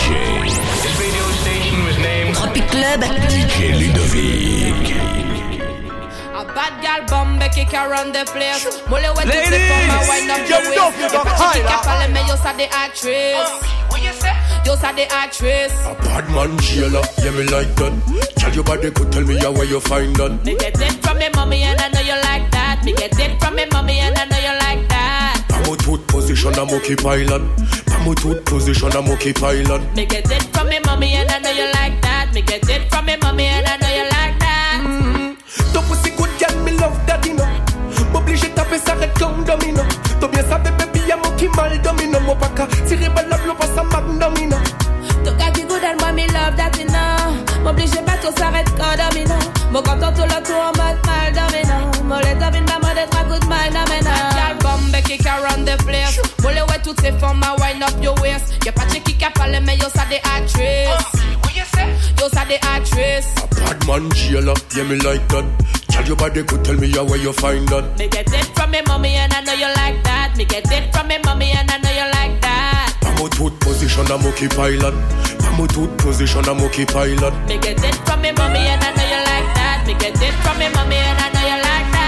DJ. This radio station was named Tropic Club. DJ Ludovick. A bad gal bombe kick around the place. Mole wet to Ladies, for my wine up you your know waist. you If got I high, kick lah. me, you saw the actress. Uh, what you say? You saw the actress. A bad man jailer, yeah me like that. Tell your body could tell me yeah, where you find that. Me get it from me position, I'm okay pilot. I'm a tooth position, I'm okay pilot. Me get it from me mommy and I know you like that. Me get it from me mommy and I know you like that. Mm-hmm. Ton pussy good girl, me love that, you know M'oblige taper ça red comme domino T'as bien savais, baby, y'a mon qui mal domino Mon pas qu'à tirer balle l'eau, pas ça magnomino Tu got the good and boy me love that you know M'oblige pas tout s'arrête quand domino Mon content tout le tour Mole ouais toutes ces formes à wind up your waist Y'a pas de chick qui cap parler mais yo ça des actrices oh, What you say? Yo ça des actrices A bad man jailer, yeah me like that. Tell your body could tell me yeah, where you find that. Me get it from me mommy and I know you like that Me get it from me mommy and I know you like that I'm a tooth position, I'm okay pilot. I'm a tooth position, I'm okay pilot. Me get it from me mommy and I know you like that Me get it from me mommy and I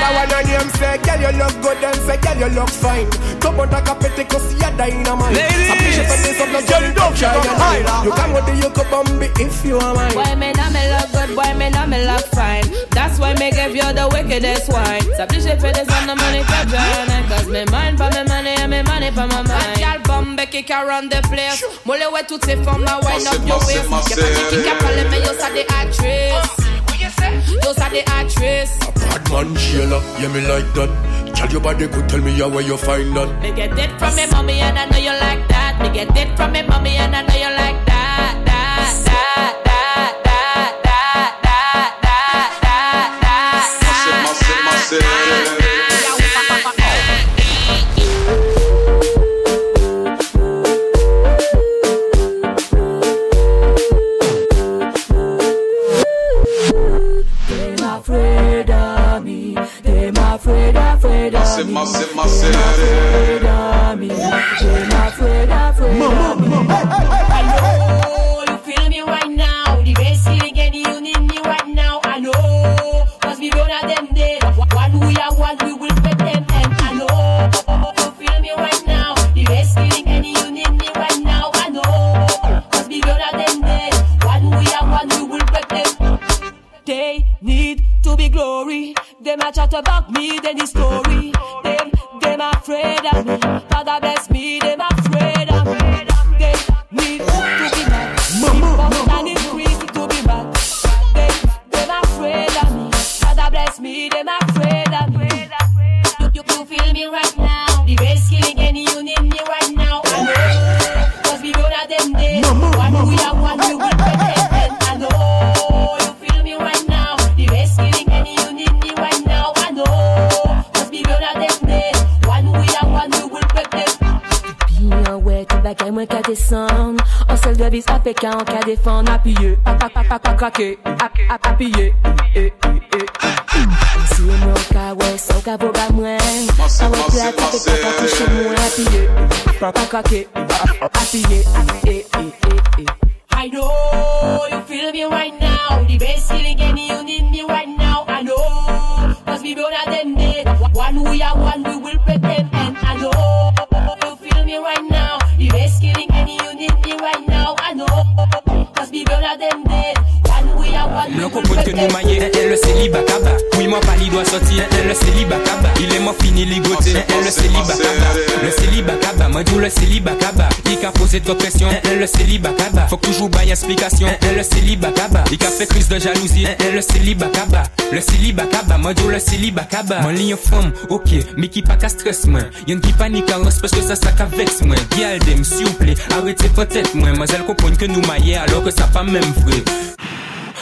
know you like Now that one of them say, girl, you look good and say, girl, you look fine Come on, take a petty, cause you're dynamite Ladies, S'appliche pas des hommes, you know you got high, lah. You can go to you could bomb if you are mine Boy, me know me look good, boy, me know me look fine. That's why me give you the wickedest wine. S'appliche for this on the money for journey. Cause me mind for me money and me money for my mind. Gal bombe kick around the place. Mole ouais toutes ces femmes à wind up your waist. Y'a pas de kick à parler, mais yo ça des actrices. What you say? Yo ça des actrices. A bad man jailer, yeah me like that. Tell your body could tell me where you find that. Me get it from me mommy and I know you like that. Me get it from me mommy afraid of me. Me. Them afraid, of. I know you feel me right now. The best need me right now. I them. One we are one, we will them. I know you feel me right now. The best right now. I them. One we are one, we will them. They need to be glory. Them a chat about me, then the story. Them, them afraid of me. Father bless me, them afraid Ka ouais, ka boga mwen. Ça I know you feel me right now. The best feeling and you need me right now. I know. Cause we both are them dead. One we are one, we will pretend and que nous elle le célibat. Oui, moi pas, doit sortir, le célibat. Il est mort fini, ligoté, le célibat kaba. Le célibat kaba, moi d'où le célibat kaba. Il a posé trop pression, le célibat kaba. Faut toujours bailler explication, le célibat kaba. Il a fait crise de jalousie, le célibat kaba. Le célibat kaba, moi d'où le célibat kaba. Mon ligne femme, ok, mais qui pas qu'à stress, moi. Y'en qui panique en parce que ça, ça qu'à vex, moi. S'il vous plaît, arrêtez peut-être, moi. Moi, elle comprend que nous maillé alors que ça pas même vrai.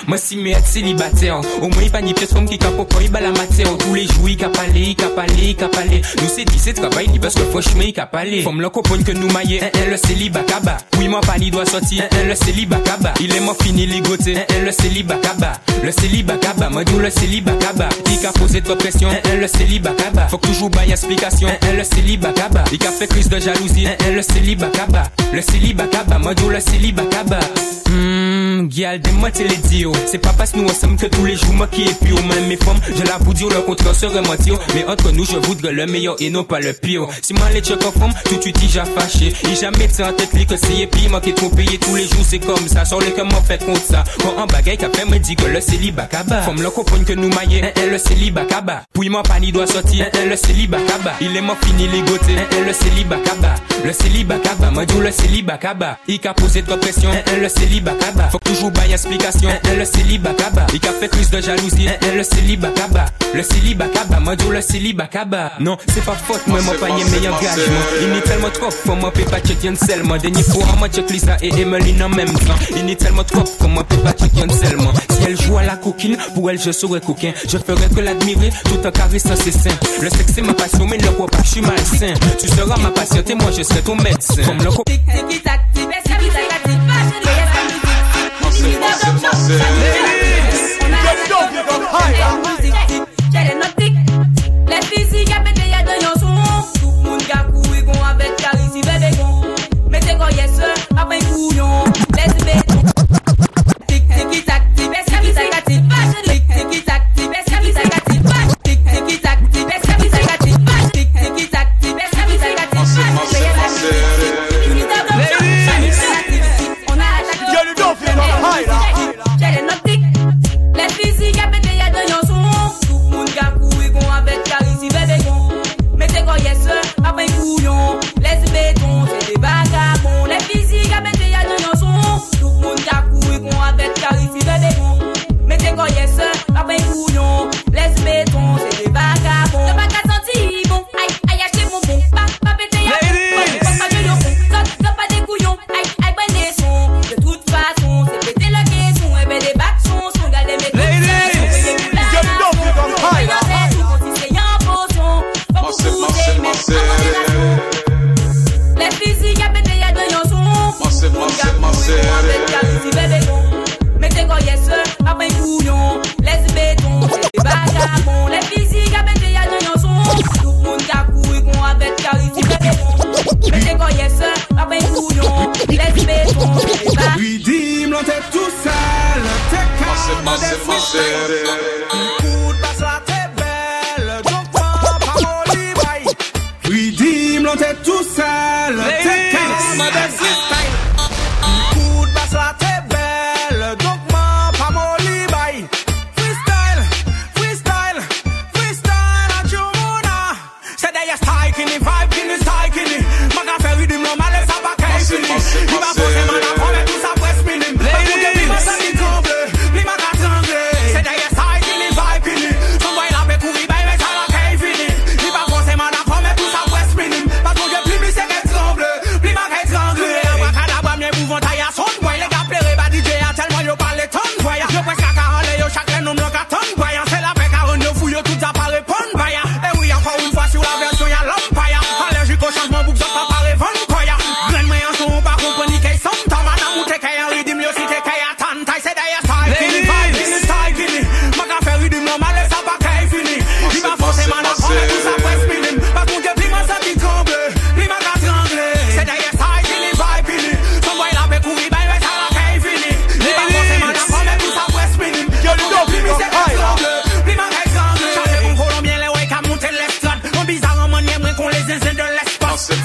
Moi si mais être célibataire Au moins il pas ni pièce comme qui capo quand il bat la matière. Tous les jours il cap aller, il cap aller, il cap aller Nous c'est dit c'est travail parce que franchement il cap aller Comme le copain que nous maillé, un le célibat kaba Oui moi pas ni doit sortir, un le célibat kaba Il est mort fini ligoté, un un le célibat kaba Le célibat kaba, moi dis le célibat kaba Il cap posé trop pression, un le célibat kaba Faut toujours bailler explication, un le célibat kaba Il cap fait crise de jalousie, un le célibat kaba Le célibat kaba, moi dis le célibat kaba Gial, des moitié les dios C'est pas parce nous ensemble que tous les jours moi qui est pire Même mes femmes, je la vous dire le contraire serait mentir Mais entre nous je voudrais le meilleur et non pas le pire. Si moi les check femme, tout de suite il j'ai fâché. Il jamais été en tête li que c'est puis qui trop payé tous les jours c'est comme ça. Sans les comment fait contre ça. Quand un bagay qu'a fait me dit que le célibat kaba Femme le copain que nous maillé, un un le célibat kaba Puis moi pas ni doit sortir, un le célibat kaba Il est mort fini un un le célibat kaba Le célibat kaba, moi dis le célibat kaba Il a posé trop pression, le célibat Faut toujours bailler explication, le célibat kaba Il a fait crise de jalousie, un un le célibat kaba Le célibat kaba, moi le célibat kaba Non, c'est pas faute, moi moi pas y meilleur engagement Il n'est tellement trop, faut moi peut pas checker seulement Dernier fois, moi check Lisa et Emeline en même temps Il n'est tellement trop, faut moi peut pas checker seulement Si elle joue à la coquine, pour elle je serai coquin Je ferai que l'admirer, tout en caressant ses seins Le sexe c'est ma passion, mais ne crois pas que je suis malsain Tu seras ma patiente et moi je serai ton médecin Comme le se fosse você. Redeem l'entête tout seul,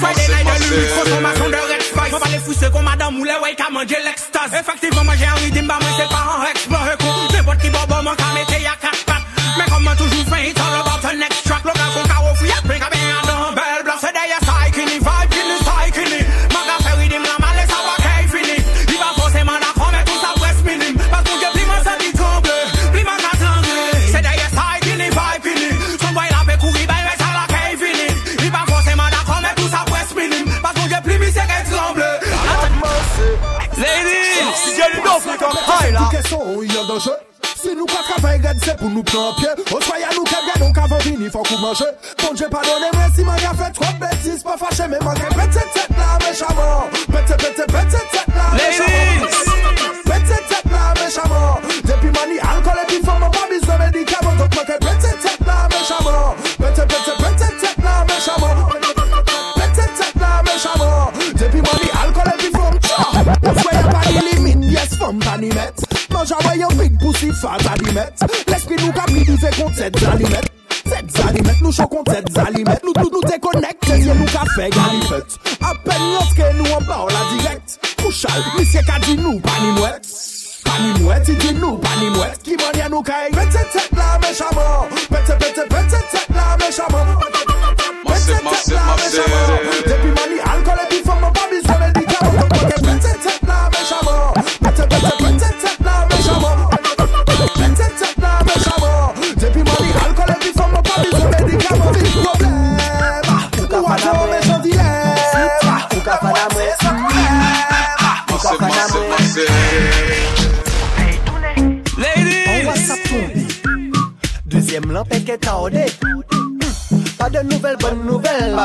Friday night de l'huile, consommation de red spice. On va les fousser comme madame ou les ouais qu'à manger l'extase. Effectivement, moi j'ai nan pye O soya nou ke bie, donk avon vini fok ou manje Bon dje pa donen mwen si man ya fe trop betis Pa fache men man ke pete tet la me chaman alimet nou chokon tet zalimet Nou tout nou dekonek, tezye nou ka fe galifet Apen nou ske nou an ba ou la direk Kouchal, misye ka di nou panimwet Panimwet, i di nou panimwet Ki manye nou ka e Pete tet la mechaman Pete pete pete tet la mechaman Pete tet la mechaman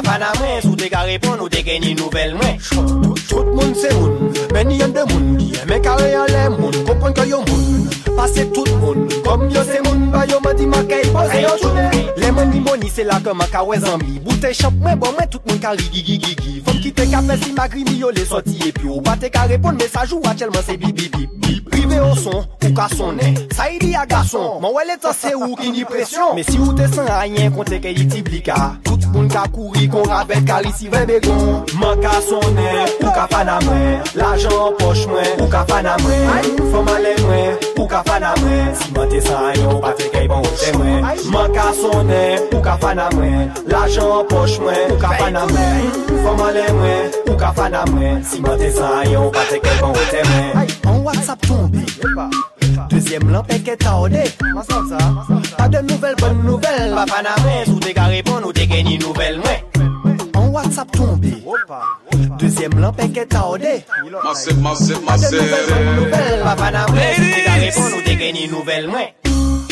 fana mwen Sou te ka repon ou te geni nouvel mwen Tout moun se moun, meni yon de moun Mwen kare yon le moun, kompon ke yon moun Pase tout moun, kom yo se moun Ba yo mwen di maka e pose yo jounen Le mwen di moni se la keman ka we zanmi Boute chop mwen bon mwen tout moun ka rigi gigi gigi Fom ki te ka fe si magri mi yo le soti E pi ou ba te ka repon mesajou a chelman se bip bip bip Prive ou son, ou ka sonen Sa yi di a gason, mwen wè le tase ou ki ni presyon Me si ou te san a yen konte ke yi ti blika. Tout Moun ka kouri kon rabet kalisi ve begon Man ka sonen, ou ka fana mwen. L'ajan poch mwen, ou ka fana mwen. Foma le mwen, ou ka fana mwen. Si mwen te sayon, pa fe kay bon ote mwen. Man ka sonen, ou ka fana mwen. L'ajan poch mwen, ou ka fana mwen. Foma le mwen, ou ka fana mwen. Si mwen te sayon, pa fe kay bon ote mwen. An WhatsApp tombe. Dezyem lan peke ta ode Pa de nouvel bon nouvel Pa fana mwen, sou te ka repon ou te nouvel mwen An WhatsApp tombe Dezyem lan ta ode Mase, mase, mase mwen, si repon te geni nouvel mwen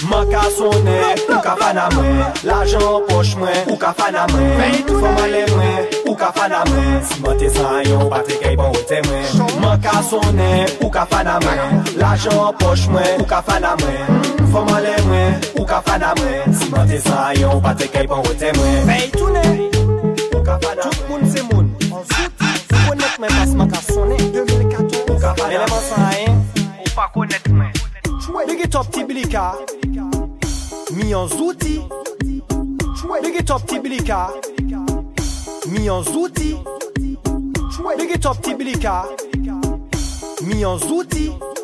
Man ka ou ka fana mwen L'ajan ka fana mwen. Si bon mwen te san yon, patre kay pon ou te mwen. Mwen ka sonen, ou ka fana mwen. L'ajan poch mwen, ou ka fana mwen. Foman le mwen, ou ka fana mwen. Si bon mwen te san yon, patre kay pon ou te mwen. Fey toune, ou ka fana mwen. Tout moun se moun, an zout Ou konet mwen pas mwen ka sonen 2014, ou ka fana mwen Mwen. san yon, ou pa konet mwen Bege top ti bilika Mi an zouti. Bege top ti bilika Mionzuti. Big it up, Tibilika. Mionzuti.